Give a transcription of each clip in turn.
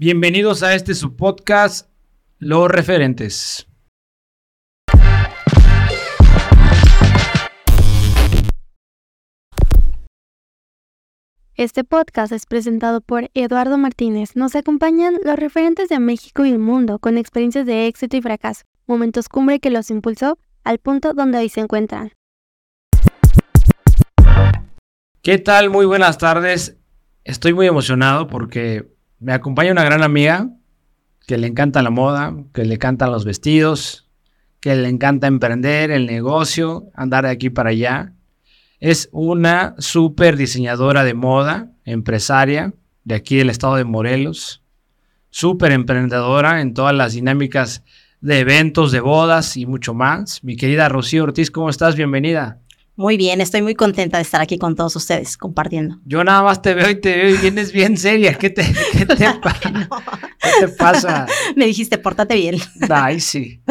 Bienvenidos a este su podcast, Los Referentes. Este podcast es presentado por Eduardo Martínez. Nos acompañan los referentes de México y el mundo con experiencias de éxito y fracaso, momentos cumbre que los impulsó al punto donde hoy se encuentran. ¿Qué tal? Muy buenas tardes. Estoy muy emocionado porque me acompaña una gran amiga que le encanta la moda, que le encantan los vestidos, que le encanta emprender el negocio, andar de aquí para allá. Es una súper diseñadora de moda, empresaria de aquí del estado de Morelos, súper emprendedora en todas las dinámicas de eventos, de bodas y mucho más. Mi querida Rocío Ortiz, ¿cómo estás? Bienvenida. Muy bien, estoy muy contenta de estar aquí con todos ustedes compartiendo. Yo nada más te veo y te veo y vienes bien seria. ¿Qué te, qué te, ¿Qué te pasa? Me dijiste, pórtate bien. Ay, sí.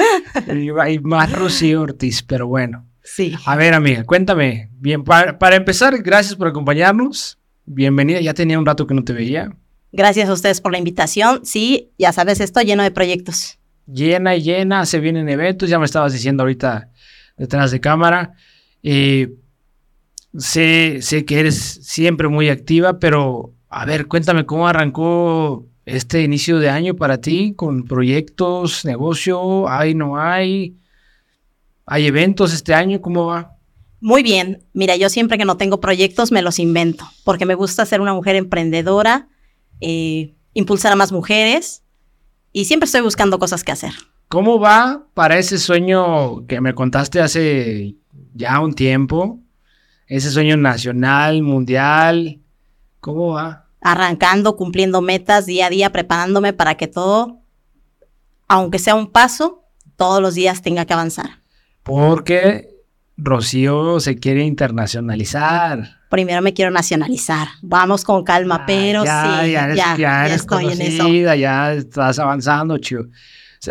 Hay más Rocío Ortiz, pero bueno. Sí. A ver, amiga, cuéntame. Bien, para, para, empezar, gracias por acompañarnos. Bienvenida, ya tenía un rato que no te veía. Gracias a ustedes por la invitación. Sí, ya sabes, estoy lleno de proyectos. Llena y llena, se vienen eventos, ya me estabas diciendo ahorita detrás de cámara. Eh, sé, sé que eres siempre muy activa, pero a ver, cuéntame cómo arrancó este inicio de año para ti con proyectos, negocio, hay, no hay. ¿Hay eventos este año? ¿Cómo va? Muy bien. Mira, yo siempre que no tengo proyectos me los invento, porque me gusta ser una mujer emprendedora, eh, impulsar a más mujeres y siempre estoy buscando cosas que hacer. ¿Cómo va para ese sueño que me contaste hace ya un tiempo? Ese sueño nacional, mundial. ¿Cómo va? Arrancando, cumpliendo metas día a día, preparándome para que todo, aunque sea un paso, todos los días tenga que avanzar. Porque Rocío se quiere internacionalizar. Primero me quiero nacionalizar. Vamos con calma, Ah, pero ya, sí, ya, eres, ya, ya eres estoy en eso. conocida, ya estás avanzando, chido.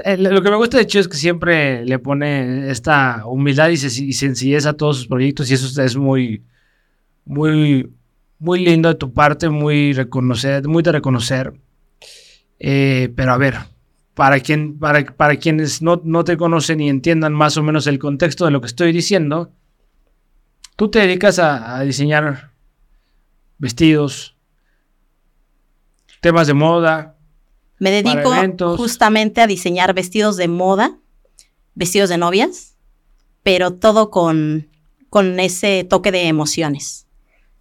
Eh, Lo que me gusta de Chido es que siempre le pone esta humildad y, sen- y sencillez a todos sus proyectos y eso es muy, muy, muy lindo de tu parte, muy reconocer, muy de reconocer. Eh, pero a ver, para, quien, para, para quienes no, no te conocen y entiendan más o menos el contexto de lo que estoy diciendo, tú te dedicas a diseñar vestidos, temas de moda, Me dedico justamente a diseñar vestidos de moda, vestidos de novias, pero todo con, con ese toque de emociones.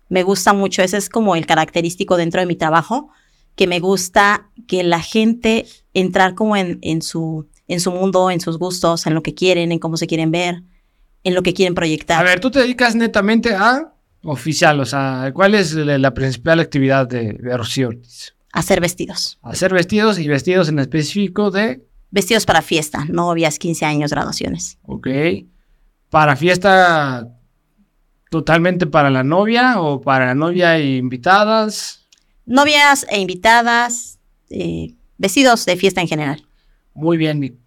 Me gusta mucho, ese es como el característico dentro de mi trabajo, que me gusta que la gente entrar como en, en su, en su mundo, en sus gustos, en lo que quieren, en cómo se quieren ver, en lo que quieren proyectar. A ver, tú te dedicas netamente a oficial, o sea, ¿cuál es la, la principal actividad de, de Rocío Ortiz? Hacer vestidos. Hacer vestidos y vestidos en específico de, Vestidos para fiesta, novias, 15 años, graduaciones. ok, para fiesta totalmente para la novia o para la novia e invitadas. Novias e invitadas, eh, vestidos de fiesta en general. Muy bien.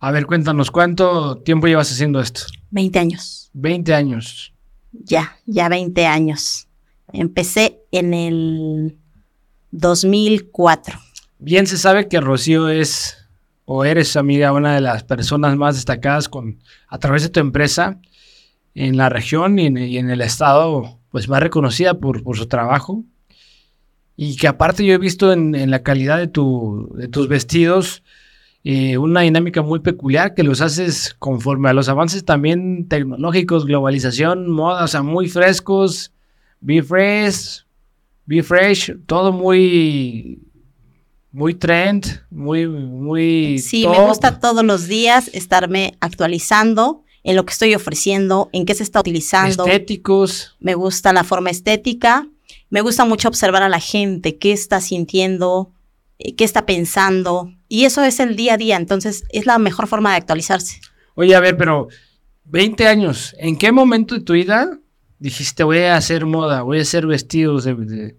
A ver, cuéntanos, ¿cuánto tiempo llevas haciendo esto? 20 años. 20 años. Ya, ya 20 años. Empecé en el 2004. Bien se sabe que Rocío es o eres amiga una de las personas más destacadas con a través de tu empresa en la región y en, el estado pues más reconocida por, su trabajo y que aparte yo he visto en, en la calidad de, tu, de tus vestidos eh, una dinámica muy peculiar que los haces conforme a los avances también tecnológicos, globalización, moda, o sea, muy frescos, be fresh, be fresh, todo muy muy trend, muy, muy. Sí, me gusta todos los días estarme actualizando en lo que estoy ofreciendo, en qué se está utilizando. Estéticos. Me gusta la forma estética. Me gusta mucho observar a la gente, qué está sintiendo, eh, qué está pensando. Y eso es el día a día. Entonces, es la mejor forma de actualizarse. Oye, a ver, pero 20 años, ¿en qué momento de tu vida dijiste voy a hacer moda, voy a hacer vestidos de. de-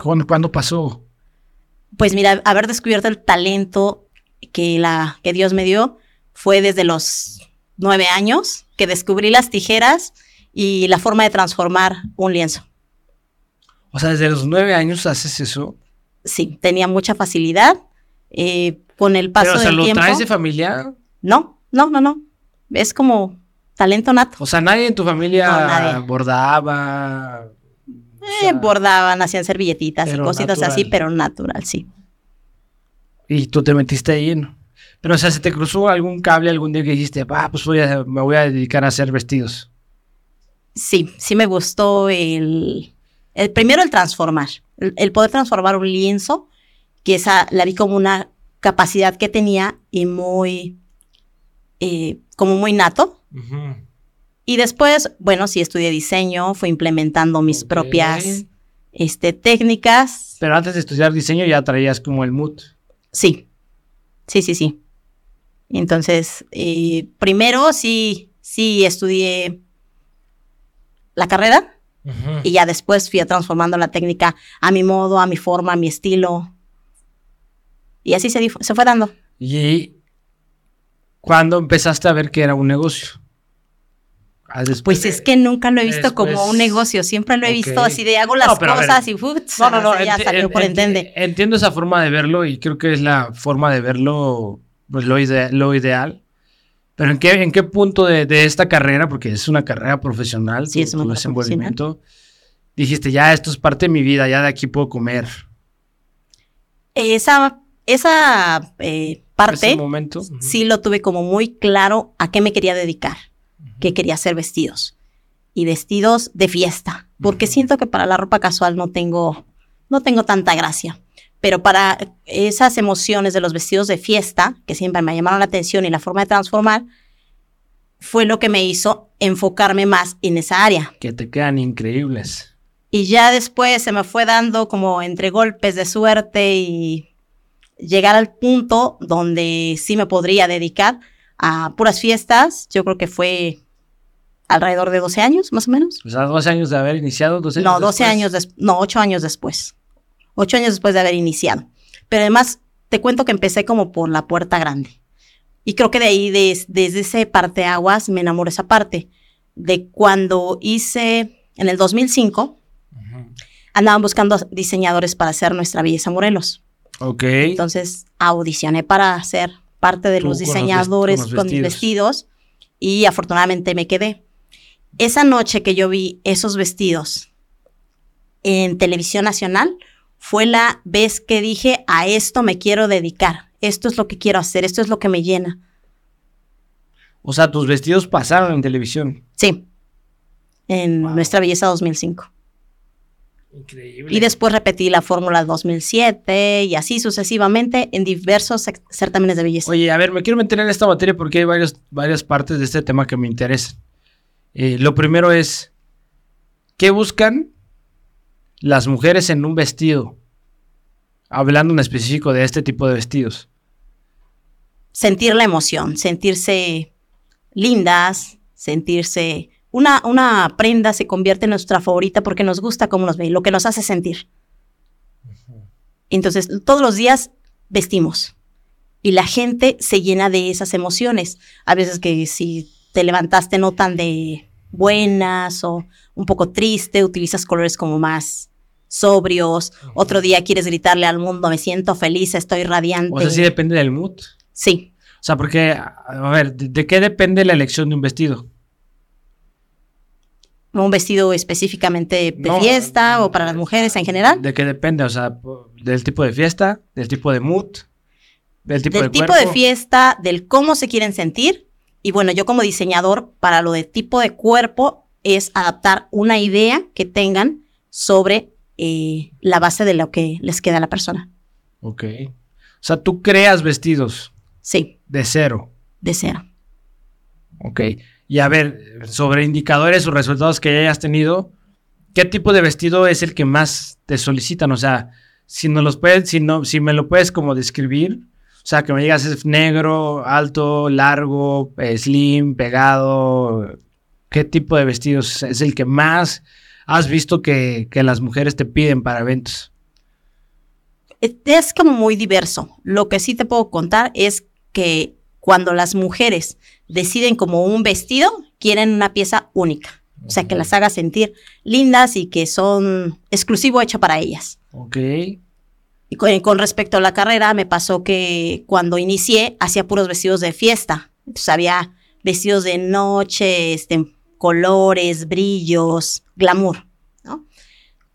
¿Cuándo, cuándo pasó? Pues mira, haber descubierto el talento que, la, que Dios me dio fue desde los nueve años que descubrí las tijeras y la forma de transformar un lienzo. O sea, desde los nueve años haces eso. Sí, tenía mucha facilidad. Eh, con el paso Pero, o sea, del ¿lo tiempo. traes de familia? No, no, no, no. Es como talento nato. O sea, nadie en tu familia No, bordaba. o Eh, sea, bordaban, hacían servilletitas y cositas así, pero natural, sí. Y tú te metiste ahí, ¿no? Pero, o sea, ¿se te cruzó algún cable algún día que dijiste, ah, pues voy a- me voy a dedicar a hacer vestidos? Sí, sí me gustó el, el primero el transformar, el, el poder transformar un lienzo, que esa la vi como una capacidad que tenía y muy, eh, como muy nato. Y después, bueno, sí estudié diseño, fui implementando mis propias este, técnicas. Pero antes de estudiar diseño ya traías como el mood. Sí, sí, sí, sí. Entonces, eh, primero sí, sí estudié la carrera y ya después fui transformando la técnica a mi modo, a mi forma, a mi estilo. Y así se, se fue dando. ¿Y cuándo empezaste a ver que era un negocio? Ah, Pues es que nunca lo he visto como un negocio, siempre lo he visto así de hago las No, a ver. cosas y ¡futs! No, no, ya enti- salió por enti- entende. Entiendo esa forma de verlo y creo que es la forma de verlo, pues lo, ide- lo ideal. Pero ¿en qué, en qué punto de, de esta carrera, porque es una carrera profesional, Sí, tu- es carrera desenvolvimiento, dijiste, ya esto es parte de mi vida, ya de aquí puedo comer? Esa, esa eh, parte sí lo tuve como muy claro a qué me quería dedicar, que quería hacer vestidos y vestidos de fiesta, porque siento que para la ropa casual no tengo, no tengo tanta gracia. Pero para esas emociones de los vestidos de fiesta, que siempre me llamaron la atención y la forma de transformar, fue lo que me hizo enfocarme más en esa área. Que te quedan increíbles. Y ya después se me fue dando como entre golpes de suerte y llegar al punto donde sí me podría dedicar a puras fiestas. Yo creo que fue alrededor de 12 años, más o menos. O sea, 12 años de haber iniciado, 12 años No, 12 después. años no, 8 años después. 8 años después de haber iniciado. Pero además, te cuento que empecé como por la puerta grande. Y creo que de ahí, des- desde ese parteaguas, me enamoró esa parte. De cuando hice, en el 2005, Ujú. andaban buscando diseñadores para hacer nuestra belleza Morelos. Ok. Entonces audicioné para ser parte de Tú los con los vest- diseñadores con los mis vestidos y afortunadamente me quedé. Esa noche que yo vi esos vestidos en televisión nacional fue la vez que dije a esto me quiero dedicar, esto es lo que quiero hacer, esto es lo que me llena. O sea, tus vestidos pasaron en televisión. Sí, en Wow. nuestra belleza 2005. Increíble. Y después repetí la fórmula 2007 y así sucesivamente en diversos certámenes de belleza. Oye, a ver, me quiero meter en esta materia porque hay varios, varias partes de este tema que me interesan. Eh, lo primero es, ¿qué buscan las mujeres en un vestido? Hablando en específico de este tipo de vestidos. sentir la emoción, sentirse lindas, sentirse... Una, una prenda se convierte en nuestra favorita porque nos gusta cómo nos ve, lo que nos hace sentir. Entonces, todos los días vestimos y la gente se llena de esas emociones. A veces que si te levantaste no tan de buenas o un poco triste, utilizas colores como más sobrios. Otro día quieres gritarle al mundo, me siento feliz, estoy radiante. O sea, sí depende del mood. sí. O sea, porque, a ver, ¿de, de qué depende la elección de un vestido? Un vestido específicamente de No, fiesta o para las mujeres en general. ¿De qué depende? O sea, del tipo de fiesta, del tipo de mood, del tipo del de tipo cuerpo. de fiesta, del cómo se quieren sentir. Y bueno, yo como diseñador, para lo de tipo de cuerpo, es adaptar una idea que tengan sobre eh, la base de lo que les queda a la persona. Ok. O sea, tú creas vestidos Sí, de cero. de cero. Ok. Y a ver, sobre indicadores o resultados que hayas tenido, ¿qué tipo de vestido es el que más te solicitan? O sea, si no los puedes, si no, si me lo puedes como describir, o sea, que me digas es negro, alto, largo, slim, pegado, ¿qué tipo de vestidos es el que más has visto que, que las mujeres te piden para eventos? Es como muy diverso. Lo que sí te puedo contar es que cuando las mujeres deciden como un vestido, quieren una pieza única. O sea, que las haga sentir lindas y que son exclusivo hecho para ellas. Ok. Y con, con respecto a la carrera, me pasó que cuando inicié hacía puros vestidos de fiesta. Entonces había vestidos de noche, este, colores, brillos, glamour. ¿no?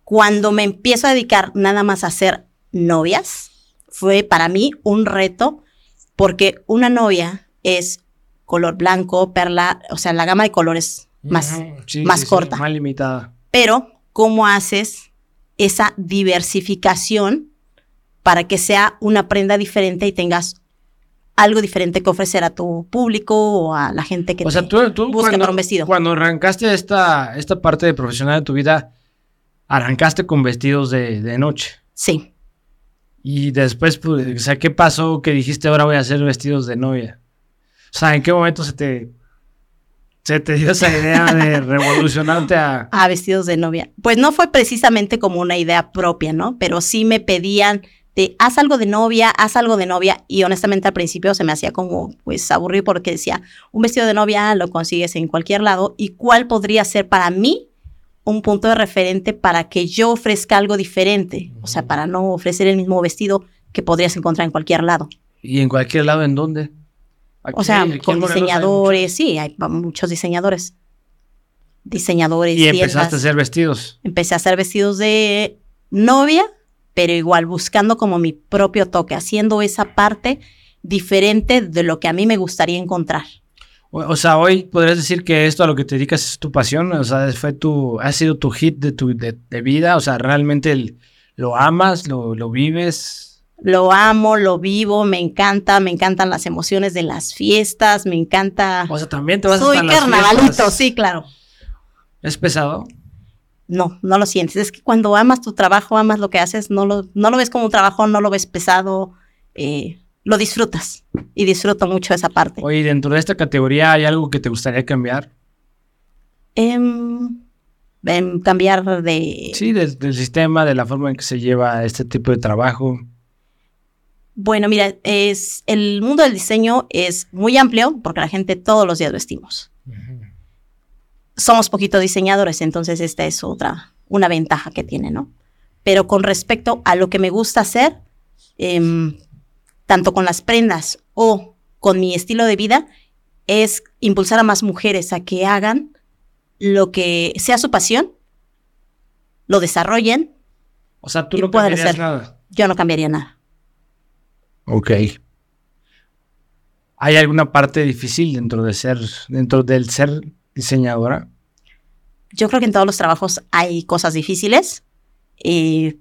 Cuando me empiezo a dedicar nada más a hacer novias, fue para mí un reto porque una novia es color blanco, perla, o sea, la gama de colores más, Ujú, sí, más sí, sí, corta. más limitada. Pero, ¿cómo haces esa diversificación para que sea una prenda diferente y tengas algo diferente que ofrecer a tu público o a la gente que O sea, te tú, tú busque cuando, para un vestido? cuando arrancaste esta, esta parte de profesional de tu vida, arrancaste con vestidos de, de noche. Sí. Y después, pues, o sea, ¿qué pasó que dijiste ahora voy a hacer vestidos de novia? O sea, ¿en qué momento se te, se te dio esa idea de revolucionarte a... a vestidos de novia. Pues no fue precisamente como una idea propia, ¿no? Pero sí me pedían de haz algo de novia, haz algo de novia y honestamente al principio se me hacía como pues aburrido porque decía, un vestido de novia lo consigues en cualquier lado y cuál podría ser para mí un punto de referente para que yo ofrezca algo diferente, o sea, para no ofrecer el mismo vestido que podrías encontrar en cualquier lado. ¿Y en cualquier lado en dónde? O sea, Aquí- con diseñadores, sí, hay muchos diseñadores. Diseñadores. Y empezaste a hacer vestidos. empecé a hacer vestidos de novia, pero igual buscando como mi propio toque, haciendo esa parte diferente de lo que a mí me gustaría encontrar. O, o sea, hoy podrías decir que esto a lo que te dedicas es tu pasión, o sea, fue tu, ha sido tu hit de tu de, de vida, o sea, realmente el- lo amas, lo, lo vives. Lo amo, lo vivo, me encanta, me encantan las emociones de las fiestas, me encanta. O sea, también te vas Soy hasta las carnavalito, sí, claro. ¿Es pesado? No, no lo sientes. Es que cuando amas tu trabajo, amas lo que haces, no lo, no lo ves como un trabajo, no lo ves pesado, eh, lo disfrutas. Y disfruto mucho esa parte. Oye, dentro de esta categoría hay algo que te gustaría cambiar. Em, em, cambiar de... Sí, del sistema, de la forma en que se lleva este tipo de trabajo. Bueno, mira, es el mundo del diseño es muy amplio porque la gente todos los días vestimos. Somos poquito diseñadores, entonces esta es otra, una ventaja que tiene, ¿no? Pero con respecto a lo que me gusta hacer, em, tanto con las prendas o con mi estilo de vida, es impulsar a más mujeres a que hagan lo que sea su pasión, lo desarrollen, O sea, tú no cambiarías ser. nada. yo no cambiaría nada. Ok. ¿Hay alguna parte difícil dentro de ser, dentro del ser diseñadora? Yo creo que en todos los trabajos hay cosas difíciles. eh,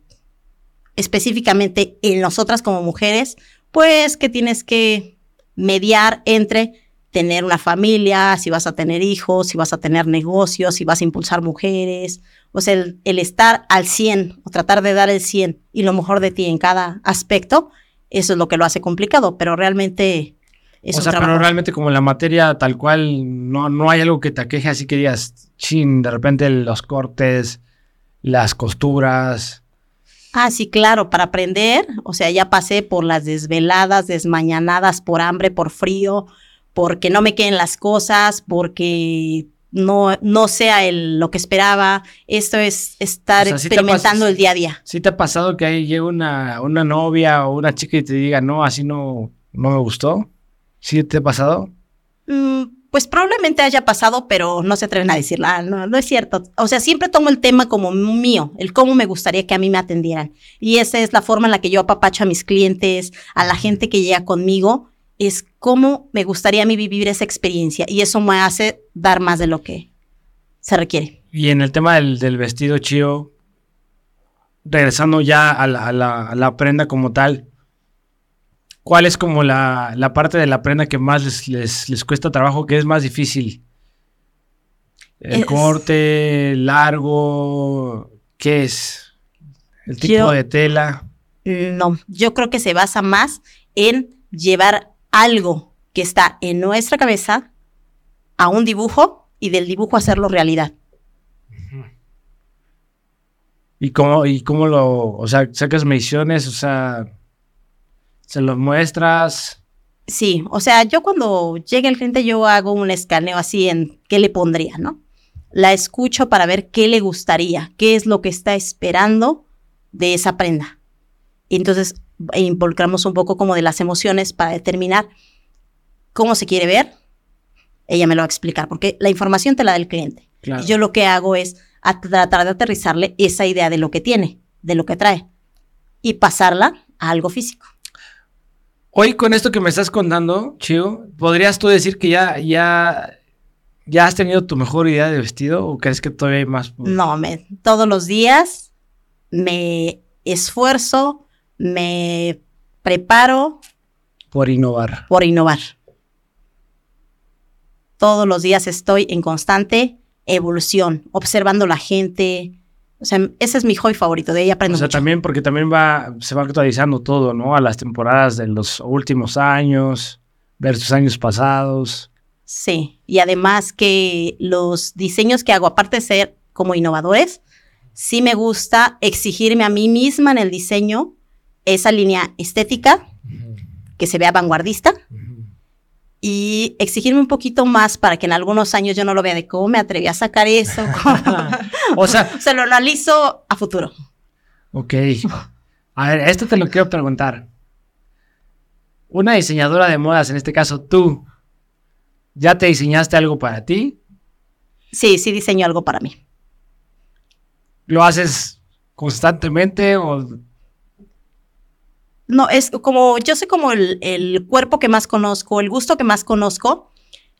específicamente en nosotras como mujeres, pues que tienes que mediar entre tener una familia, si vas a tener hijos, si vas a tener negocios, si vas a impulsar mujeres. O sea, el, el estar al 100 o tratar de dar el 100 y lo mejor de ti en cada aspecto, eso es lo que lo hace complicado, pero realmente es o sea, pero realmente como la materia tal cual, no, no hay algo que te aqueje así que digas, chin, de repente los cortes, las costuras. Ah, sí, claro, para aprender, o sea, ya pasé por las desveladas, desmañanadas, por hambre, por frío, porque no me queden las cosas, porque no, no sea el, lo que esperaba. Esto es estar O sea, sí te experimentando el día a día. ¿Sí te ha pasado que ahí llega una, una novia o una chica y te diga, no, así no, no me gustó? ¿Sí te ha pasado? Mm, pues probablemente haya pasado, pero no se atreven a decirla. no, no es cierto. O sea, siempre tomo el tema como mío, el cómo me gustaría que a mí me atendieran. Y esa es la forma en la que yo apapacho a mis clientes, a la gente que llega conmigo, es cómo me gustaría a mí vivir esa experiencia. Y eso me hace dar más de lo que se requiere. Y en el tema del, del vestido chío, regresando ya a la, a la- a la prenda como tal, ¿cuál es como la, la parte de la prenda que más les, les- les cuesta trabajo, que es más difícil? ¿El Es- corte, largo? ¿Qué es? ¿El tipo Yo- de tela? No, yo creo que se basa más en llevar algo que está en nuestra cabeza a un dibujo y del dibujo hacerlo realidad. ¿Y cómo, y cómo lo, o sea, sacas mediciones, o sea, se los muestras? Sí, o sea, yo cuando llegue el cliente yo hago un escaneo así en qué le pondría, ¿no? La escucho para ver qué le gustaría, qué es lo que está esperando de esa prenda. Y entonces involucramos un poco como de las emociones para determinar cómo se quiere ver. Ella me lo va a explicar, porque la información te la da el cliente. Claro. Yo lo que hago es a tratar de aterrizarle esa idea de lo que tiene, de lo que trae, y pasarla a algo físico. Hoy con esto que me estás contando, Chio, ¿podrías tú decir que ya, ya, ya has tenido tu mejor idea de vestido o crees que todavía hay más? No, me, todos los días me esfuerzo, me preparo Por innovar. por innovar. Todos los días estoy en constante evolución, observando la gente. O sea, ese es mi hobby favorito, de ahí aprendo O sea, mucho. también porque también va, se va actualizando todo, ¿no? A las temporadas de los últimos años versus años pasados. Sí, y además que los diseños que hago, aparte de ser como innovadores, sí me gusta exigirme a mí misma en el diseño esa línea estética que se vea vanguardista y exigirme un poquito más para que en algunos años yo no lo vea de cómo me atreví a sacar eso. O sea, Se lo analizo a futuro. ok. A ver, esto te lo quiero preguntar. Una diseñadora de modas, en este caso tú, ¿ya te diseñaste algo para ti? Sí, sí diseño algo para mí. ¿Lo haces constantemente o No, es como, yo sé como el, el cuerpo que más conozco, el gusto que más conozco.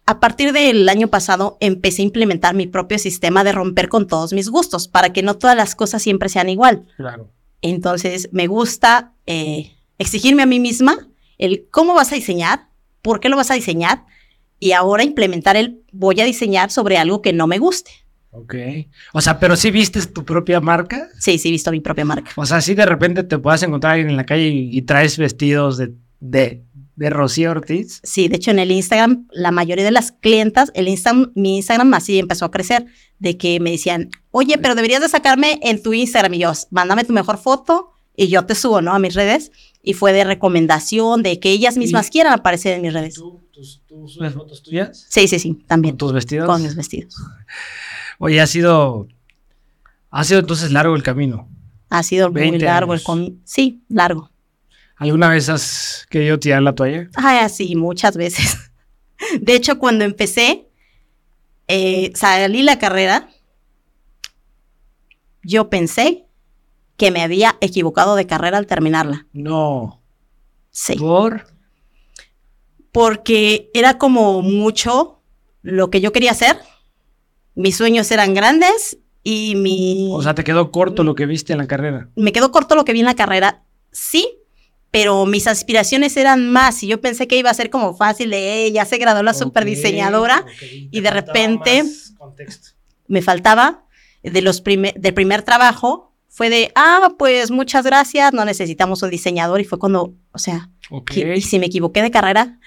A partir del año pasado empecé a implementar mi propio sistema de romper con todos mis gustos para que no todas las cosas siempre sean igual. Claro. Entonces me gusta eh, exigirme a mí misma el cómo vas a diseñar, por qué lo vas a diseñar y ahora implementar el voy a diseñar sobre algo que no me guste. Ok. O sea, pero si vistes tu propia marca. Sí, sí, he visto mi propia marca. O sea, si de repente te puedas encontrar a alguien en la calle y, y traes vestidos de, de, de Rocío Ortiz. Sí, de hecho en el Instagram, la mayoría de las clientas, el Instagram, mi Instagram así empezó a crecer, de que me decían, oye, pero deberías de sacarme en tu Instagram y yo, mándame tu mejor foto y yo te subo, ¿no? A mis redes. Y fue de recomendación, de que ellas mismas quieran aparecer en mis redes. ¿Tú, tú, tú subes fotos tuyas? Sí, sí, sí, ¿Con también. tus vestidos? Con mis vestidos. Oye, ha sido. Ha sido entonces largo el camino. Ha sido muy 20 largo el comi- Sí, largo. ¿Alguna vez has querido tirar la toalla? Ay, así, muchas veces. De hecho, cuando empecé, eh, salí la carrera, yo pensé que me había equivocado de carrera al terminarla. No. Sí. ¿Por? Porque era como mucho lo que yo quería hacer. Mis sueños eran grandes y mi... O sea, te quedó corto lo que viste en la carrera. me quedó corto lo que vi en la carrera, sí, pero mis aspiraciones eran más y yo pensé que iba a ser como fácil de, "Eh, ya se graduó la super diseñadora y de repente me faltaba de los prime- del primer trabajo fue de, ah, pues muchas gracias, no necesitamos un diseñador y fue cuando, o sea, que- y si me equivoqué de carrera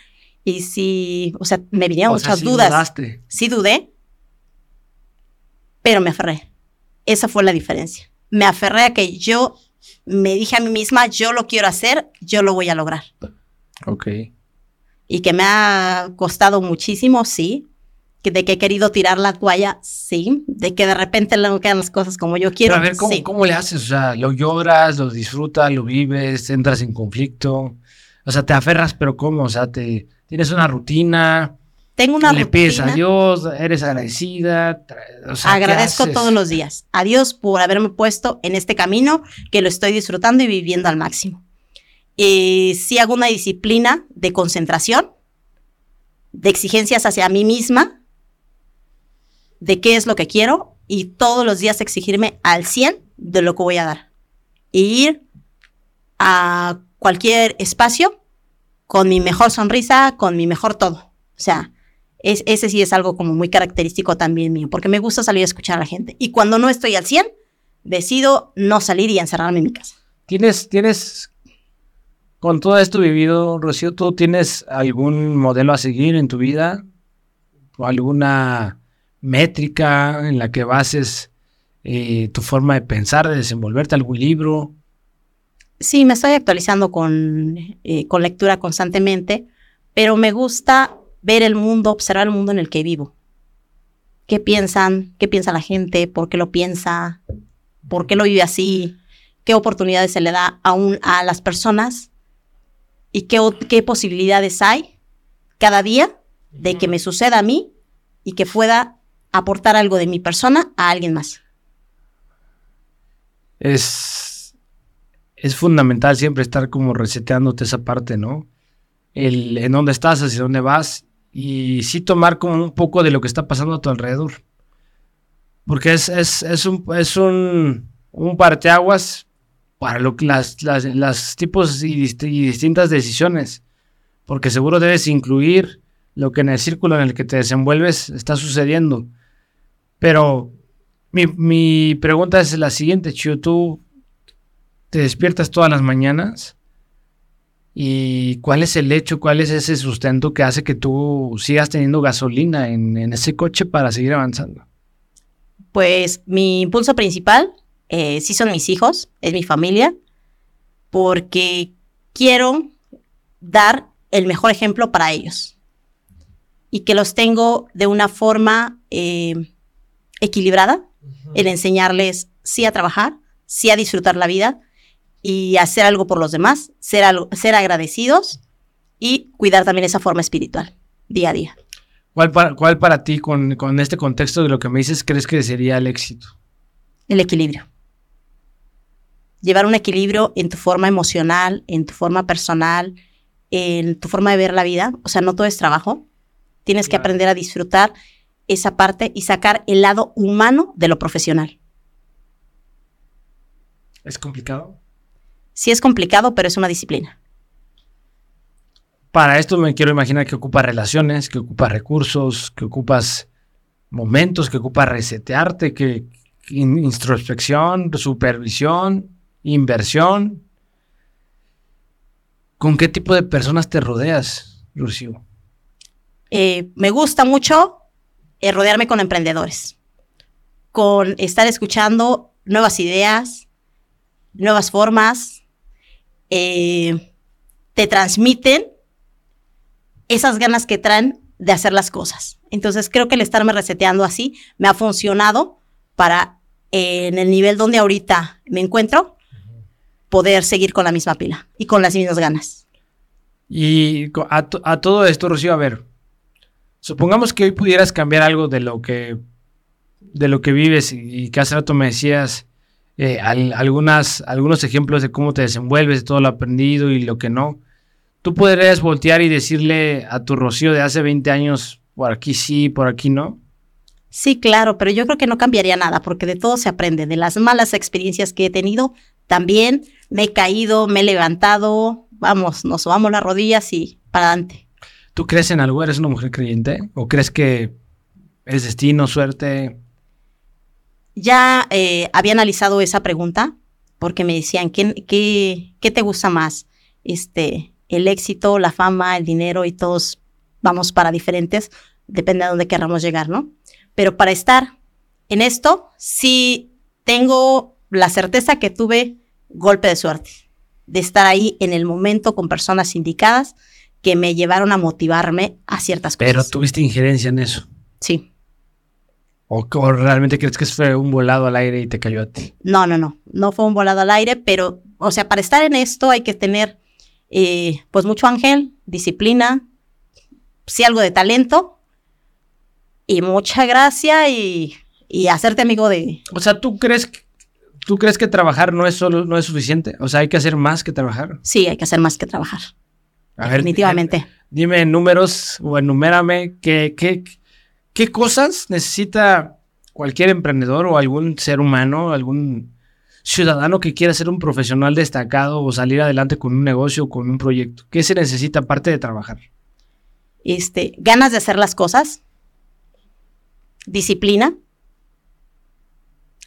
y si, o sea, me vinieron O sea, muchas sí dudas, dudaste. sí dudé, pero me aferré. Esa fue la diferencia. Me aferré a que yo me dije a mí misma, yo lo quiero hacer, yo lo voy a lograr. Ok. Y que me ha costado muchísimo, sí. Que de que he querido tirar la toalla, sí. De que de repente no quedan las cosas como yo quiero, Pero a ver, ¿cómo, sí. ¿cómo le haces? O sea, lo lloras, lo disfrutas, lo vives, entras en conflicto. O sea, te aferras, pero ¿cómo? O sea, te, tienes una rutina, Tengo una le pides a. Dios, eres agradecida. tra- o sea, ¿qué Agradezco todos los días a Dios por haberme puesto en este camino que lo estoy disfrutando y viviendo al máximo. Eh, sí hago una disciplina de concentración, de exigencias hacia mí misma, de qué es lo que quiero y todos los días exigirme al 100 de lo que voy a dar. Y ir a cualquier espacio con mi mejor sonrisa, con mi mejor todo. O sea, es, ese sí es algo como muy característico también mío, porque me gusta salir a escuchar a la gente. Y cuando no estoy al 100, decido no salir y encerrarme en mi casa. ¿Tienes, tienes, con todo esto vivido, Rocío, tú tienes algún modelo a seguir en tu vida? ¿O alguna métrica en la que bases eh, tu forma de pensar, de desenvolverte, algún libro? Sí, me estoy actualizando con, eh, con lectura constantemente, pero me gusta ver el mundo, observar el mundo en el que vivo. ¿Qué piensan? ¿Qué piensa la gente? ¿Por qué lo piensa? ¿Por qué lo vive así? qué oportunidades se le da aún a las personas y qué, qué posibilidades hay cada día de que me suceda a mí y que pueda aportar algo de mi persona a alguien más. Es, es fundamental siempre estar como reseteándote esa parte, ¿no? El en dónde estás, hacia dónde vas y sí tomar como un poco de lo que está pasando a tu alrededor. Porque es, es, un, es un, un parteaguas para lo, las, las, tipos y, distintas decisiones. Porque seguro debes incluir lo que en el círculo en el que te desenvuelves está sucediendo. Pero mi, mi pregunta es la siguiente, Chio. ¿Tú te despiertas todas las mañanas? ¿Y cuál es el hecho, cuál es ese sustento que hace que tú sigas teniendo gasolina en, en ese coche para seguir avanzando? Pues mi impulso principal eh, sí son mis hijos, es mi familia, porque quiero dar el mejor ejemplo para ellos y que los tengo de una forma eh, equilibrada, en enseñarles sí a trabajar, sí a disfrutar la vida y hacer algo por los demás, ser, ser agradecidos y cuidar también esa forma espiritual día a día. ¿Cuál para, cuál para ti, con, con este contexto de lo que me dices, crees que sería el éxito? El equilibrio llevar un equilibrio en tu forma emocional, en tu forma personal, en tu forma de ver la vida. O sea, no todo es trabajo. Tienes que aprender a disfrutar esa parte y sacar el lado humano de lo profesional. ¿Es complicado? Sí es complicado, pero es una disciplina. Para esto me quiero imaginar que ocupa relaciones, que ocupa recursos, que ocupas momentos, que ocupa resetearte, que introspección, supervisión, inversión. ¿Con qué tipo de personas te rodeas, Lucio? Eh, me gusta mucho eh, rodearme con emprendedores, con estar escuchando nuevas ideas, nuevas formas, eh, te transmiten esas ganas que traen de hacer las cosas. Entonces creo que el estarme reseteando así me ha funcionado para en el nivel donde ahorita me encuentro, poder seguir con la misma pila y con las mismas ganas. Y a, todo esto, Rocío, a ver, supongamos que hoy pudieras cambiar algo de lo que, de lo que vives y, que hace rato me decías eh, algunas, algunos ejemplos de cómo te desenvuelves, de todo lo aprendido y lo que no. Tú podrías voltear y decirle a tu Rocío de hace 20 años, por aquí sí, por aquí no. Sí, claro, pero yo creo que no cambiaría nada porque de todo se aprende, de las malas experiencias que he tenido también, me he caído, me he levantado, vamos, nos subamos las rodillas y para adelante. ¿Tú crees en algo? ¿Eres una mujer creyente? ¿O crees que es destino, suerte? Ya eh, había analizado esa pregunta porque me decían, ¿qué, qué, qué te gusta más? Este, el éxito, la fama, el dinero y todos vamos para diferentes, depende de dónde queramos llegar, ¿no? Pero para estar en esto, sí tengo la certeza que tuve golpe de suerte, de estar ahí en el momento con personas indicadas que me llevaron a motivarme a ciertas cosas. Pero tuviste injerencia en eso. Sí. ¿O, realmente crees que fue un volado al aire y te cayó a ti? No, no, no. No fue un volado al aire, pero, o sea, para estar en esto hay que tener, eh, pues, mucho ángel, disciplina, sí, algo de talento y mucha gracia y, y hacerte amigo de. O sea, ¿tú crees que ¿Tú crees que trabajar no es solo no es suficiente? O sea, hay que hacer más que trabajar. Sí, hay que hacer más que trabajar. Definitivamente. Eh, dime en números o enumérame qué, qué, qué cosas necesita cualquier emprendedor o algún ser humano, algún ciudadano que quiera ser un profesional destacado o salir adelante con un negocio o con un proyecto. ¿Qué se necesita aparte de trabajar? Este, ganas de hacer las cosas, disciplina,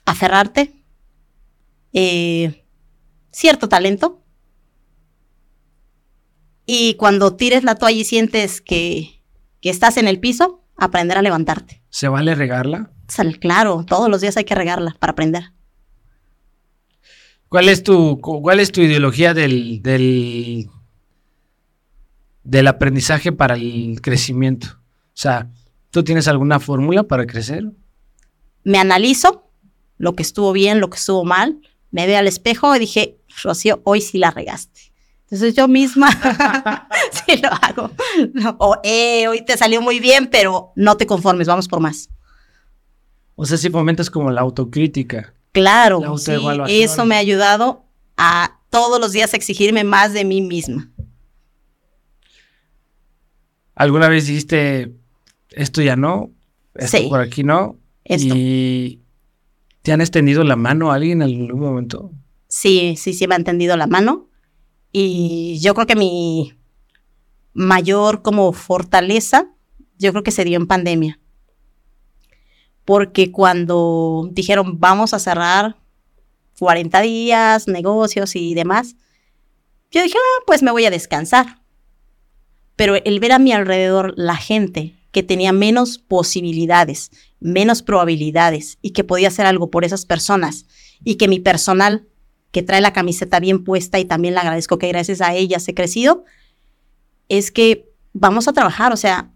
aferrarte, eh, cierto talento. Y cuando tires la toalla y sientes que, estás en el piso, aprender a levantarte. ¿Se vale regarla? Claro, todos los días hay que regarla para aprender. ¿Cuál es tu, cuál es tu ideología del, del, del aprendizaje para el crecimiento? O sea, ¿tú tienes alguna fórmula para crecer? Me analizo lo que estuvo bien, lo que estuvo mal, me veo al espejo y dije, Rocío, hoy sí la regaste. Entonces yo misma sí lo hago. O, eh, hoy te salió muy bien, pero no te conformes, vamos por más. O sea, si fomentas como la autocrítica. Claro, La sí, eso me ha ayudado a todos los días exigirme más de mí misma. ¿Alguna vez dijiste, esto ya no, esto Sí. por aquí no? Esto. ¿Y te han extendido la mano a alguien en algún momento? Sí, sí, sí me han tendido la mano. Y yo creo que mi mayor como fortaleza, yo creo que se dio en pandemia. Porque cuando dijeron vamos a cerrar 40 días, negocios y demás, yo dije, "Ah, pues me voy a descansar. Pero el ver a mi alrededor la gente que tenía menos posibilidades, menos probabilidades y que podía hacer algo por esas personas y que mi personal que trae la camiseta bien puesta y también le agradezco que gracias a ellas he crecido, es que vamos a trabajar, o sea,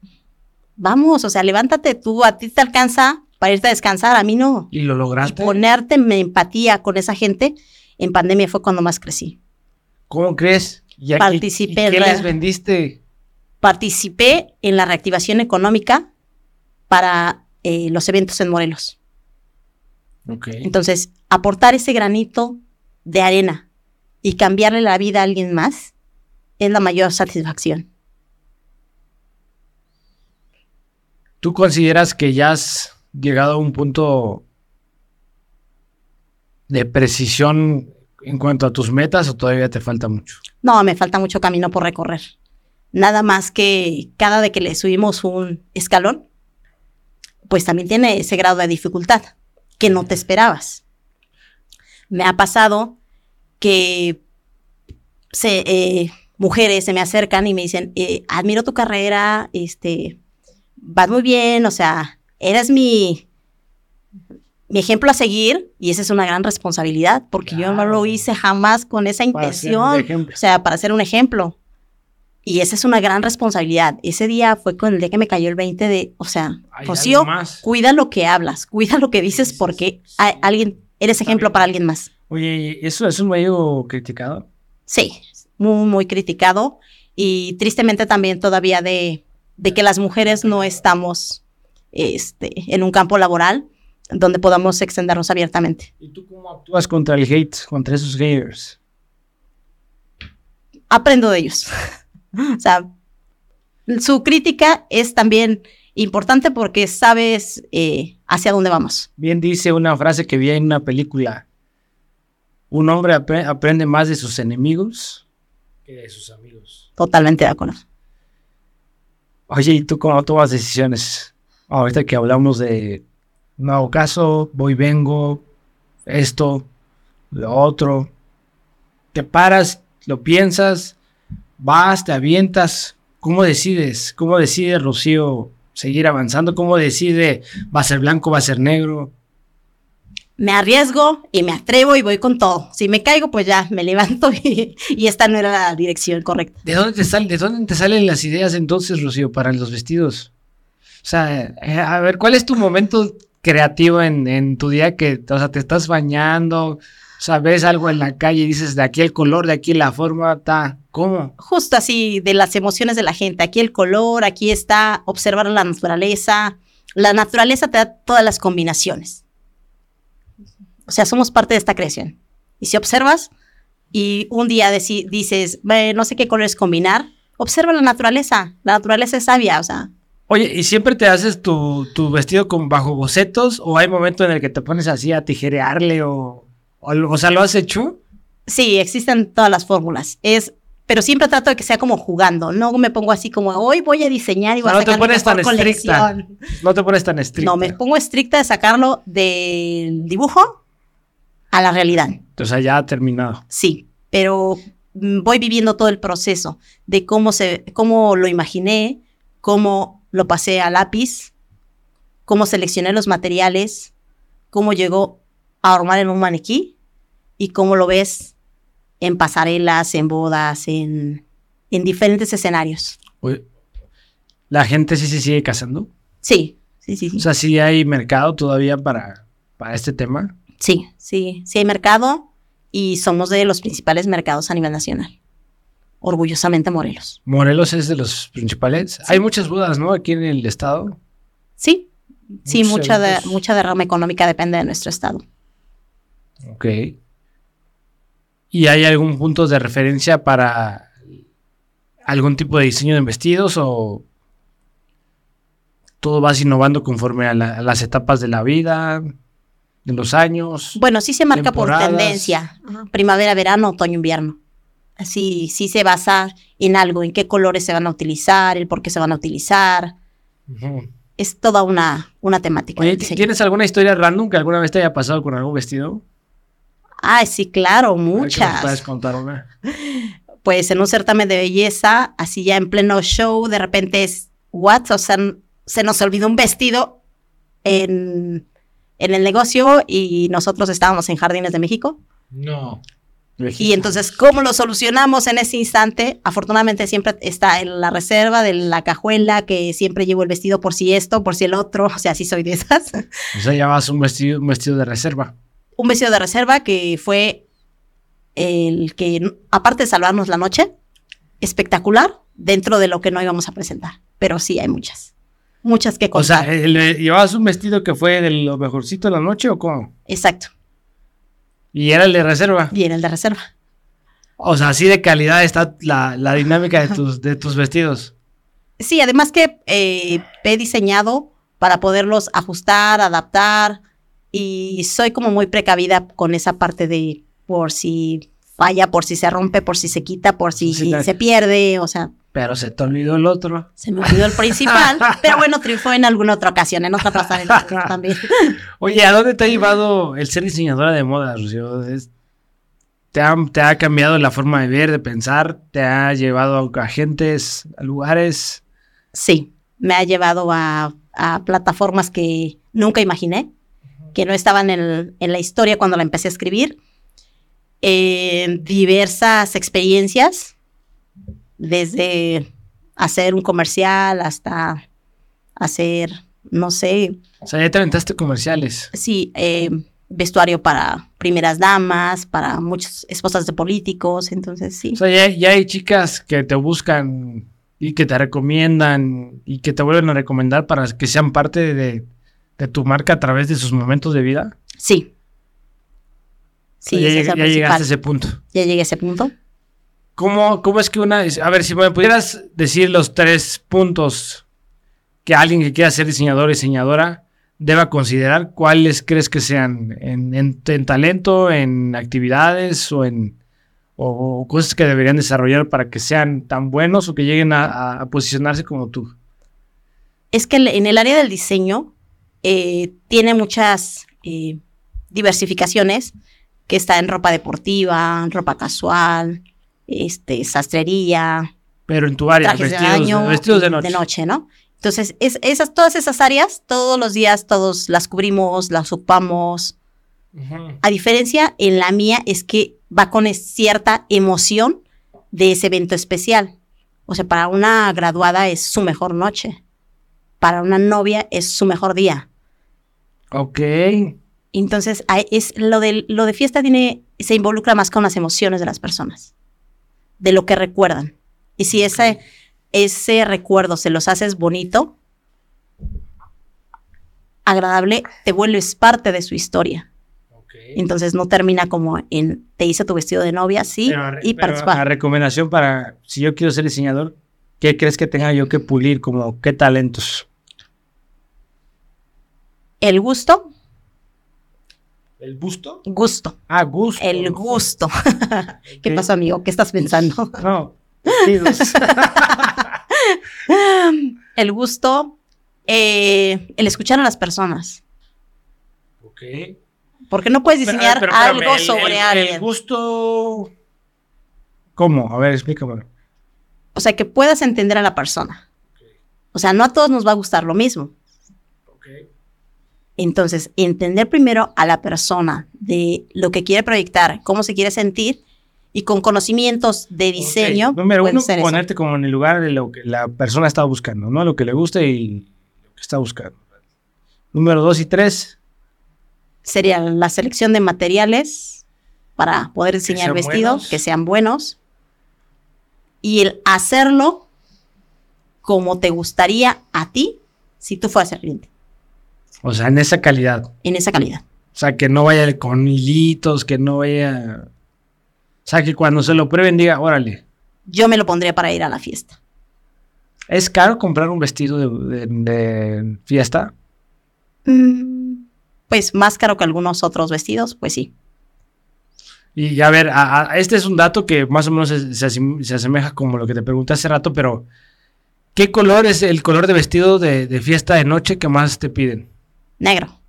vamos, o sea, levántate tú, a ti te alcanza para irte a descansar, a mí no. ¿Y lo Y lograste? ponerte en empatía con esa gente, en pandemia fue cuando más crecí. ¿Cómo crees? ¿Y y- Participé y ¿Qué les vendiste? Participé en la reactivación económica para eh, los eventos en Morelos. Ok. Entonces, aportar ese granito de arena y cambiarle la vida a alguien más es la mayor satisfacción. ¿Tú consideras que ya has llegado a un punto de precisión en cuanto a tus metas o todavía te falta mucho? No, me falta mucho camino por recorrer. Nada más que cada vez que le subimos un escalón, pues también tiene ese grado de dificultad que no te esperabas. Me ha pasado que se, eh, mujeres se me acercan y me dicen, eh, admiro tu carrera, este, vas muy bien, o sea, eres mi, mi ejemplo a seguir y esa es una gran responsabilidad porque yo no lo hice jamás con esa intención. O sea, para ser un ejemplo. Y esa es una gran responsabilidad. Ese día fue con el día que me cayó el 20 de, o sea, Rocío, algo más. cuida lo que hablas, cuida lo que dices porque a- alguien, eres ejemplo para alguien más. Oye, ¿y ¿eso es un medio criticado? Sí, muy, muy criticado y tristemente también todavía de, de que las mujeres no estamos este, en un campo laboral donde podamos extendernos abiertamente. ¿Y tú cómo actúas contra el hate, contra esos haters? aprendo de ellos. o sea, su crítica es también importante porque sabes eh, hacia dónde vamos. Bien dice una frase que vi en una película. Un hombre apre- aprende más de sus enemigos que de sus amigos. Totalmente de acuerdo. Oye, ¿y tú cómo tomas decisiones? Ahorita que hablamos de no hago caso, voy, vengo, esto, lo otro. Te paras, lo piensas, vas, te avientas. ¿Cómo decides? ¿Cómo decide Rocío seguir avanzando? ¿Cómo decide va a ser blanco, va a ser negro? Me arriesgo y me atrevo y voy con todo. Si me caigo, pues ya me levanto y, y esta no era la dirección correcta. ¿De dónde te salen, de dónde te salen las ideas entonces, Rocío, para los vestidos? O sea, eh, a ver, ¿cuál es tu momento creativo en, en tu día que, o sea, te estás bañando, o sea, ves algo en la calle y dices, de aquí el color, de aquí la forma, está, ¿cómo? Justo así de las emociones de la gente. Aquí el color, aquí está observar la naturaleza. La naturaleza te da todas las combinaciones. O sea, somos parte de esta creación. Y si observas y un día dices, "Ve, no sé qué colores combinar, observa la naturaleza. La naturaleza es sabia, o sea, Oye, ¿y siempre te haces tu, tu vestido con bajo bocetos o hay momento en el que te pones así a tijerearle o, o, sea, ¿lo has hecho? sí, existen todas las fórmulas. Es, pero siempre trato de que sea como jugando. No me pongo así como, hoy voy a diseñar y voy a no te sacar mi pones tan estricta. colección. No te pones tan estricto. No, me pongo estricta de sacarlo del dibujo a la realidad. O sea, ya ha terminado. Sí, pero mm, voy viviendo todo el proceso de cómo se, cómo lo imaginé, cómo lo pasé a lápiz, cómo seleccioné los materiales, cómo llegó a armar en un maniquí y cómo lo ves en pasarelas, en bodas, en, en diferentes escenarios. Oye, ¿La gente sí se sigue casando? Sí, sí, sí, sí. O sea, sí hay mercado todavía para, para este tema. Sí, sí, sí hay mercado y somos de los principales mercados a nivel nacional. Orgullosamente Morelos. Morelos es de los principales. Hay muchas bodas, ¿no? Aquí en el estado. Sí, sí, mucha, de, mucha derrama económica depende de nuestro estado. Ok. ¿Y hay algún punto de referencia para algún tipo de diseño de vestidos o todo vas innovando conforme a, la- a las etapas de la vida, de los años? Bueno, sí se marca por tendencia. Primavera, verano, otoño, invierno. Así, sí se basa en algo, en qué colores se van a utilizar, el por qué se van a utilizar. Es toda una, una temática. Oye. ¿tienes alguna historia random que alguna vez te haya pasado con algún vestido? Ay, sí, claro, ¿qué nos muchas. puedes contar una? pues en un certamen de belleza, así ya en pleno show, de repente es, what? O sea, se nos olvidó un vestido en, en el negocio y nosotros estábamos en Jardines de México. No. Y entonces, ¿cómo lo solucionamos en ese instante? Afortunadamente siempre está en la reserva de la cajuela, que siempre llevo el vestido por si esto, por si el otro, o sea, sí soy de esas. O sea, llevas un vestido, un vestido de reserva. Un vestido de reserva que fue el que, aparte de salvarnos la noche, espectacular dentro de lo que no íbamos a presentar. Pero sí, hay muchas. Muchas que O sea, contar. el- ¿llevabas un vestido que fue de lo mejorcito de la noche o cómo? Exacto. Y era el de reserva. Y era el de reserva. O sea, así de calidad está la, la dinámica de tus, de tus vestidos. Sí, además que eh, he diseñado para poderlos ajustar, adaptar y soy como muy precavida con esa parte de por si falla, por si se rompe, por si se quita, por si Sí, se pierde, o sea, Pero se te olvidó el otro. se me olvidó el principal, pero bueno, triunfó en alguna otra ocasión, en otra pasarela también. Oye, ¿a dónde te ha llevado el ser diseñadora de moda, Rocío? ¿Te ha, te ha cambiado la forma de ver, de pensar? ¿Te ha llevado a agentes, a lugares? Sí, me ha llevado a, a plataformas que nunca imaginé, que no estaban en, en la historia cuando la empecé a escribir. Eh, diversas experiencias, desde hacer un comercial hasta hacer, no sé, O sea, ya te aventaste comerciales. sí, eh, vestuario para primeras damas, para muchas esposas de políticos, entonces sí. O sea, ya, ya hay chicas que te buscan y que te recomiendan y que te vuelven a recomendar para que sean parte de, de tu marca a través de sus momentos de vida. Sí. Sí, ya ya llegaste a ese punto. Ya llegué a ese punto. ¿Cómo, ¿Cómo es que una... A ver, si me pudieras decir los tres puntos que alguien que quiera ser diseñador o diseñadora deba considerar, ¿cuáles crees que sean? ¿En, en- en talento, en actividades o en o, o cosas que deberían desarrollar para que sean tan buenos o que lleguen a, a- a posicionarse como tú? Es que en el área del diseño eh, tiene muchas eh, diversificaciones, que está en ropa deportiva, ropa casual, este, sastrería, Pero en tu área, trajes de baño, vestidos de y noche. ¿no? Entonces, es, esas, todas esas áreas, todos los días, todos las cubrimos, las ocupamos. A diferencia, en la mía es que va con cierta emoción de ese evento especial. O sea, para una graduada es su mejor noche. Para una novia es su mejor día. Ok. Entonces, es lo de, lo de fiesta tiene, se involucra más con las emociones de las personas, de lo que recuerdan. Y si ese, ese recuerdo se los haces bonito, agradable, te vuelves parte de su historia. Entonces no termina como en te hice tu vestido de novia, sí, Pero y pero participar. a recomendación para, si yo quiero ser diseñador, ¿qué crees que tenga yo que pulir? Como, ¿qué talentos? El gusto, ¿El busto? gusto, Ah, gusto. el gusto. ¿Qué Ok. pasó, amigo? ¿Qué estás pensando? No, el gusto, eh, el escuchar a las personas. ok. Porque no puedes Pero, diseñar pero, algo el- sobre el- alguien. El gusto... ¿Cómo? A ver, explícame. O sea, que puedas entender a la persona. O sea, no a todos nos va a gustar lo mismo. Entonces, entender primero a la persona de lo que quiere proyectar, cómo se quiere sentir y con conocimientos de diseño. Ok, Número uno, eso. ponerte como en el lugar de lo que la persona está buscando, ¿no? Lo que le gusta y lo que está buscando. Número dos y tres. Sería la selección de materiales, para poder diseñar vestidos buenos. que sean buenos. Y el hacerlo como te gustaría a ti si tú fueras el cliente, O sea, en esa calidad. en esa calidad. O sea, que no vaya con hilitos, que no vaya... O sea, que cuando se lo prueben diga, órale, Yo me lo pondría para ir a la fiesta. ¿es caro comprar un vestido de, de- de fiesta? Mm, Pues más caro que algunos otros vestidos, pues sí. Y a ver, a- a- este es un dato que más o menos se, se asim- se asemeja como lo que te pregunté hace rato, pero ¿qué color es el color de vestido de, de fiesta de noche que más te piden? Negro,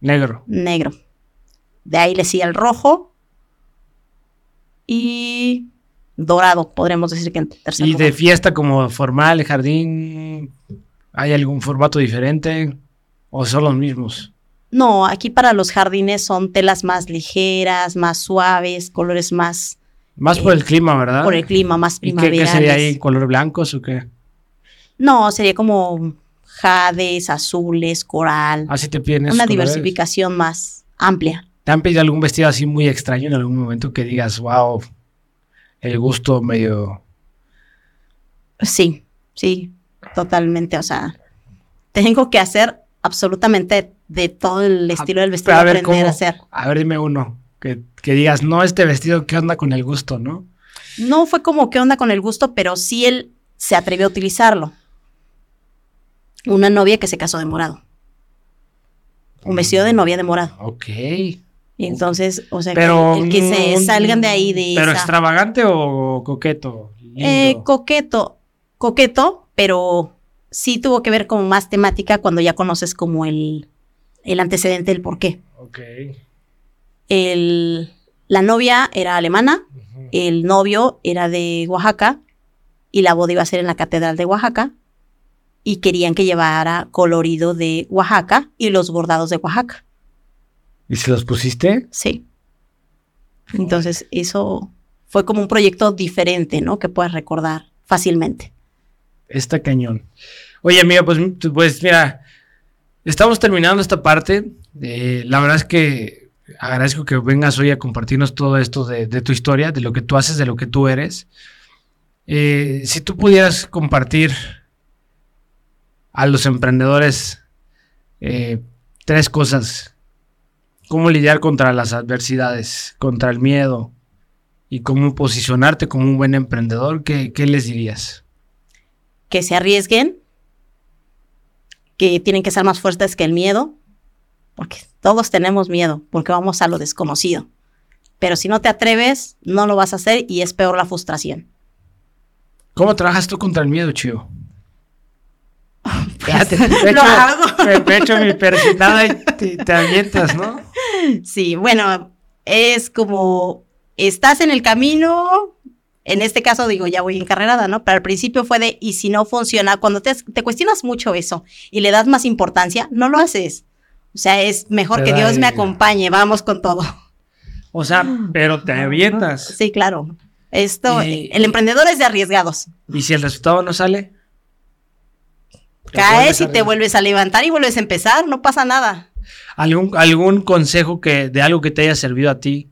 Negro. negro. De ahí le sigue el rojo y dorado, podremos decir que en tercer Y de fiesta como formal, jardín, ¿hay algún formato diferente? ¿O son los mismos? No, aquí para los jardines son telas más ligeras, más suaves, colores más Más por el clima, ¿verdad? por el clima, más ¿Y qué, qué primaverales. sería ahí? ¿Color blancos o qué? No, sería como jades, azules, coral, Así te piden una colores. diversificación más amplia. ¿Te han pedido algún vestido así muy extraño en algún momento que digas, wow, el gusto medio... Sí, sí, totalmente. O sea, tengo que hacer absolutamente de todo el estilo del vestido, a ver, aprender ¿cómo? a hacer. A ver, dime uno. Que, que digas, no, este vestido, ¿qué onda con el gusto, no? No fue como qué onda con el gusto, pero sí él se atrevió a utilizarlo. Una novia que se casó de morado. Un vestido de novia de morado. Ok. Y entonces, o sea, Pero... el que se mm, salgan de ahí de ¿Pero esa- extravagante o coqueto? Eh, coqueto, coqueto, pero sí tuvo que ver con más temática cuando ya conoces como el, el antecedente del por qué. ok. El, la novia era alemana, el novio era de Oaxaca y la boda iba a ser en la catedral de Oaxaca y querían que llevara colorido de Oaxaca y los bordados de Oaxaca. ¿Y si los pusiste? Sí. Entonces eso fue como un proyecto diferente, ¿no? Que puedes recordar fácilmente. Está cañón. Oye, amiga, pues, pues mira, estamos terminando esta parte. Eh, la verdad es que agradezco que vengas hoy a compartirnos todo esto de, tu historia, de lo que tú haces, de lo que tú eres. Eh, si tú pudieras compartir a los emprendedores eh, tres cosas. Cómo lidiar contra las adversidades, contra el miedo y cómo posicionarte como un buen emprendedor, ¿qué, qué les dirías? que se arriesguen, que tienen que ser más fuertes que el miedo, porque todos tenemos miedo, porque vamos a lo desconocido. Pero si no te atreves, no lo vas a hacer y es peor la frustración. ¿Cómo trabajas tú contra el miedo, Chío? Ya te, Lo hago. te- te echo mi persinada y te, te avientas, ¿no? Sí, bueno, es como estás en el camino, en este caso digo, ya voy encarrerada, ¿no? Pero al principio fue de, y si no funciona, cuando te, te cuestionas mucho eso y le das más importancia, no lo haces. O sea, es mejor que Dios me acompañe, vamos con todo. O sea, pero te avientas. Sí, claro. Esto, Y- el emprendedor es de arriesgados. ¿Y si el resultado no sale? Caes y te vuelves a levantar y vuelves a empezar, no pasa nada. ¿Algún, algún consejo que, de algo que te haya servido a ti?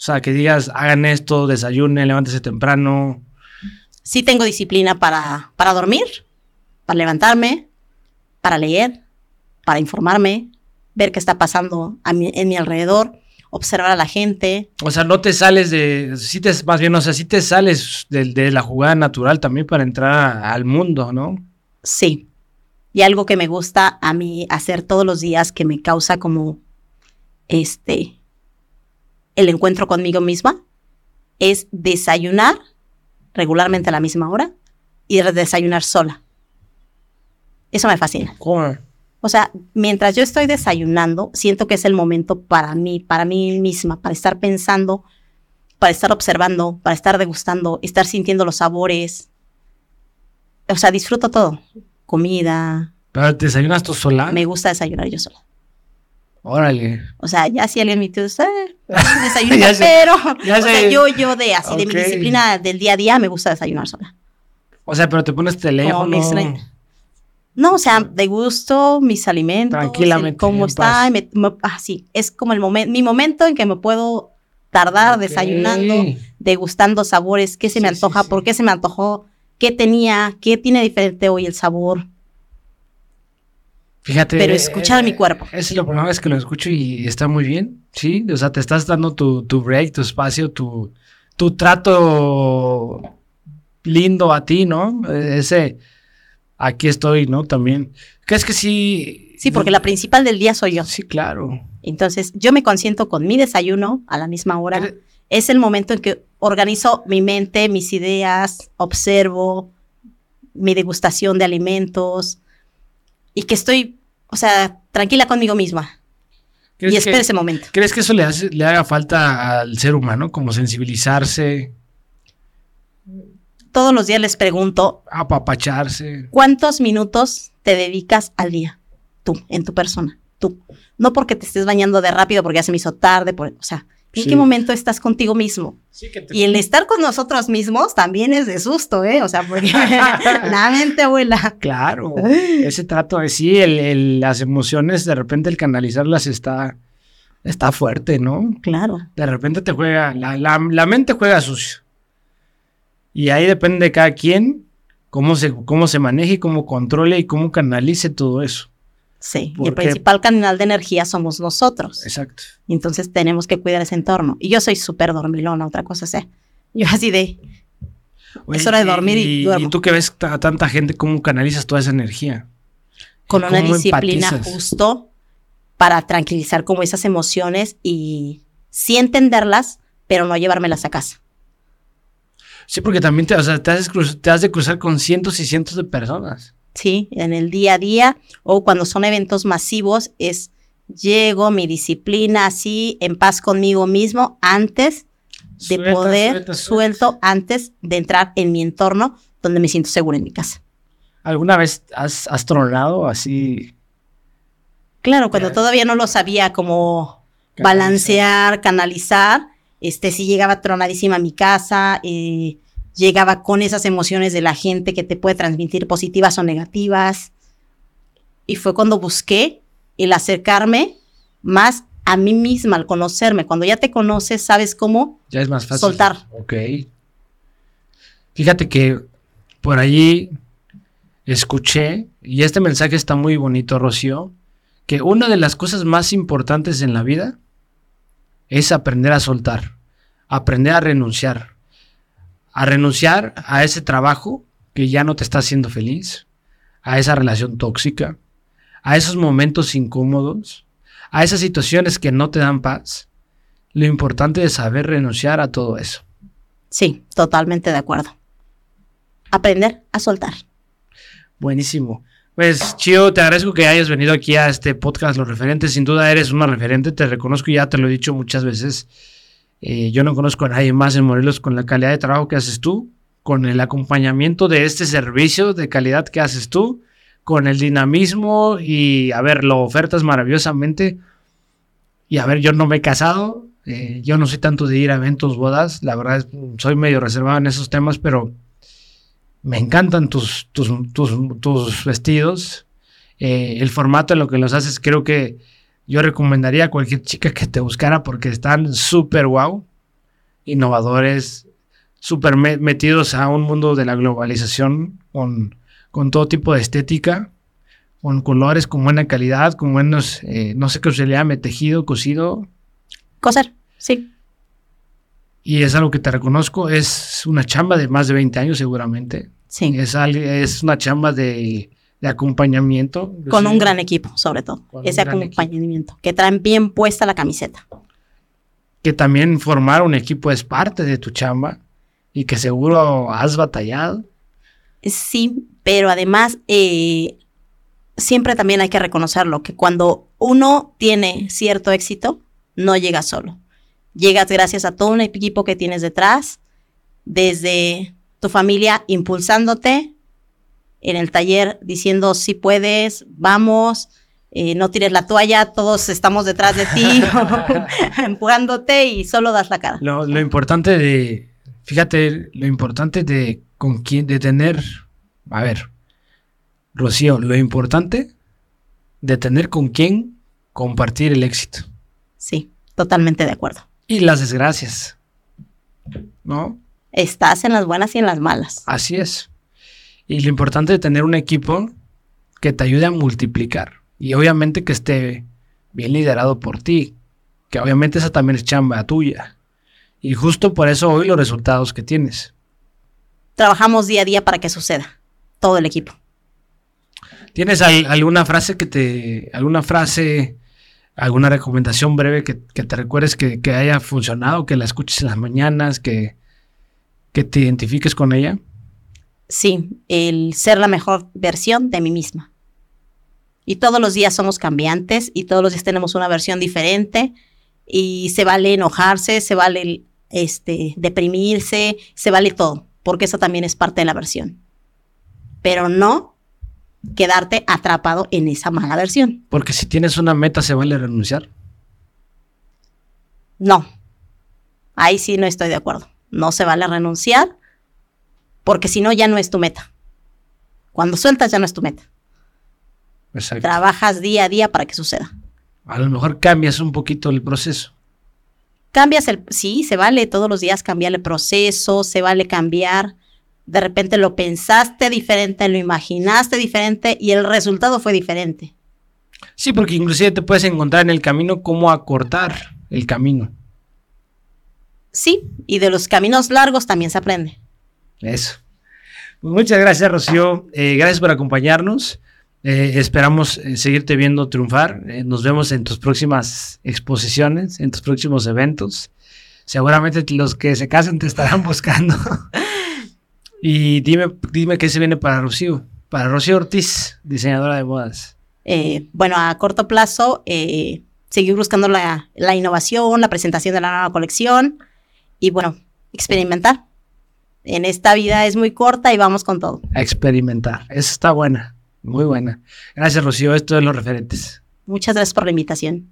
O sea, que digas, hagan esto, desayunen, levántese temprano. Sí tengo disciplina para, para dormir, para levantarme, para leer, para informarme, ver qué está pasando a mi- en mi alrededor, observar a la gente. O sea, no te sales de. Sí te, más bien, o sea, sí te sales de, de la jugada natural también para entrar al mundo, ¿no? Sí. Y algo que me gusta a mí hacer todos los días que me causa como este el encuentro conmigo misma es desayunar regularmente a la misma hora y desayunar sola. Eso me fascina. ¿Cómo? O sea, mientras yo estoy desayunando, siento que es el momento para mí, para mí misma, para estar pensando, para estar observando, para estar degustando, estar sintiendo los sabores. O sea, disfruto todo. Comida. ¿Pero te desayunas tú sola? Me gusta desayunar yo sola. Órale. O sea, ya si alguien me dice, desayuno, Ya pero ya o sea, yo, yo de así, de mi disciplina del día a día, me gusta desayunar sola. O sea, pero te pones teléfono. No, o sea, de gusto, mis alimentos, Tranquilamente, cómo está, me- me- ah, sí, es como el momento, mi momento en que me puedo tardar desayunando, degustando sabores, qué se me Sí, sí, antoja, sí. por qué se me antojó, qué tenía, qué tiene diferente hoy el sabor. Fíjate. Pero escuchar mi cuerpo. Es la primera vez que lo escucho y está muy bien. Sí, o sea, te estás dando tu, tu break, tu espacio, tu, tu trato lindo a ti, ¿no? Ese. Aquí estoy, ¿no? También. ¿Crees que sí? Sí, porque la principal del día soy yo. Sí, claro. Entonces, yo me consiento con mi desayuno a la misma hora. Es el momento en que organizo mi mente, mis ideas, observo mi degustación de alimentos y que estoy, o sea, tranquila conmigo misma. Y ¿Crees espero ese momento. ¿Crees que eso le, hace, le haga falta al ser humano? Como sensibilizarse, Todos los días les pregunto, apapacharse. ¿cuántos minutos te dedicas al día? Tú, en tu persona, tú. No porque te estés bañando de rápido, porque ya se me hizo tarde, por, o sea, ¿en Sí. qué momento estás contigo mismo? Sí, que te- Y el estar con nosotros mismos también es de susto, ¿eh? O sea, porque la mente abuela. Claro, ese trato, eh, sí, el, el- las emociones, de repente el canalizarlas está, está fuerte, ¿no? Claro. De repente te juega, la, la- la mente juega sucio. Y ahí depende de cada quien cómo se, cómo se maneje y cómo controle y cómo canalice todo eso. Sí. Y el principal canal de energía somos nosotros. Exacto. Entonces tenemos que cuidar ese entorno. Y yo soy súper dormilona, otra cosa sé. Yo así de, Es hora de dormir y duermo. Y tú que ves a tanta gente, ¿cómo canalizas toda esa energía? con una ¿Cómo disciplina empatizas? justo para tranquilizar como esas emociones y sí entenderlas, pero no llevármelas a casa. Sí, porque también te, o sea, te, cruz- te has de cruzar con cientos y cientos de personas. ¿Sí? En el día a día o cuando son eventos masivos es llego, mi disciplina así, en paz conmigo mismo antes de Suelta, poder, suelta, suelta. suelto antes de entrar en mi entorno donde me siento segura en mi casa. ¿Alguna vez has, has tronado así? Claro, cuando todavía no lo sabía como balancear, canalizar, este sí llegaba tronadísima a mi casa, eh, llegaba con esas emociones de la gente que te puede transmitir positivas o negativas. Y fue cuando busqué el acercarme más a mí misma, al conocerme. Cuando ya te conoces, sabes cómo Ya es más fácil. Soltar. Ok. Fíjate que por allí escuché, y este mensaje está muy bonito, Rocío, que una de las cosas más importantes en la vida es aprender a soltar, aprender a renunciar, a renunciar a ese trabajo que ya no te está haciendo feliz, a esa relación tóxica, a esos momentos incómodos, a esas situaciones que no te dan paz. Lo importante es saber renunciar a todo eso. Sí, totalmente de acuerdo. Aprender a soltar. Buenísimo. Pues, Chio, te agradezco que hayas venido aquí a este podcast, Los Referentes. Sin duda eres una referente, te reconozco y ya te lo he dicho muchas veces. Eh, yo no conozco a nadie más en Morelos con la calidad de trabajo que haces tú, con el acompañamiento de este servicio de calidad que haces tú, con el dinamismo y, a ver, lo ofertas maravillosamente. Y a ver, yo no me he casado, eh, yo no soy tanto de ir a eventos, bodas, la verdad es, soy medio reservado en esos temas, pero me encantan tus, tus, tus, vestidos. Eh, el formato en lo que los haces, creo que yo recomendaría a cualquier chica que te buscara porque están súper wow, innovadores, súper me- metidos a un mundo de la globalización con, con todo tipo de estética, con colores con buena calidad, con buenos, eh, no sé qué se le llame, tejido, cosido, Coser, sí. y es algo que te reconozco, es una chamba de más de 20 años seguramente. Sí. Es una chamba de, de acompañamiento. Con un gran equipo, sobre todo. Ese acompañamiento. Que traen bien puesta la camiseta. Que también formar un equipo es parte de tu chamba y que seguro has batallado. Sí, pero además eh, siempre también hay que reconocerlo, que cuando uno tiene cierto éxito, no llega solo. Llegas gracias a todo un equipo que tienes detrás, desde tu familia impulsándote, en el taller diciendo si puedes, vamos, eh, no tires la toalla, todos estamos detrás de ti, empujándote y solo das la cara. Lo, lo importante de, fíjate, lo importante de con quién, de tener, a ver, Rocío, lo importante de tener con quién compartir el éxito. Sí, totalmente de acuerdo. Y las desgracias. ¿No? Estás en las buenas y en las malas. Así es. Y lo importante de tener un equipo que te ayude a multiplicar. Y obviamente que esté bien liderado por ti. Que obviamente esa también es chamba tuya. Y justo por eso hoy los resultados que tienes. Trabajamos día a día para que suceda. Todo el equipo. ¿Tienes alguna frase que te. alguna frase, alguna recomendación breve que, te recuerdes que, haya funcionado, que la escuches en las mañanas, que, que te identifiques con ella? Sí, el ser la mejor versión de mí misma. Y todos los días somos cambiantes y todos los días tenemos una versión diferente y se vale enojarse, se vale este, deprimirse, se vale todo, porque eso también es parte de la versión. Pero no quedarte atrapado en esa mala versión. Porque si tienes una meta, ¿se vale renunciar? No. Ahí sí no estoy de acuerdo. No se vale renunciar porque si no ya no es tu meta. Cuando sueltas ya no es tu meta. Exacto. Trabajas día a día para que suceda. A lo mejor cambias un poquito el proceso. Cambias el, sí, se vale todos los días cambiar el proceso, se vale cambiar. De repente lo pensaste diferente, lo imaginaste diferente y el resultado fue diferente. Sí, porque inclusive te puedes encontrar en el camino cómo acortar el camino. Sí, y de los caminos largos también se aprende. Eso. Pues muchas gracias, Rocío. Eh, gracias por acompañarnos. Eh, esperamos eh, seguirte viendo triunfar. nos vemos en tus próximas exposiciones, en tus próximos eventos. Seguramente los que se casen te estarán buscando. y dime, dime qué se viene para Rocío. Para Rocío Ortiz, diseñadora de modas. bueno, a corto plazo, seguir buscando la, la innovación, la presentación de la nueva colección y bueno, experimentar en esta vida es muy corta y vamos con todo. A experimentar. Esa está buena, muy buena. Gracias, Rocío. Esto es Los Referentes. Muchas gracias por la invitación.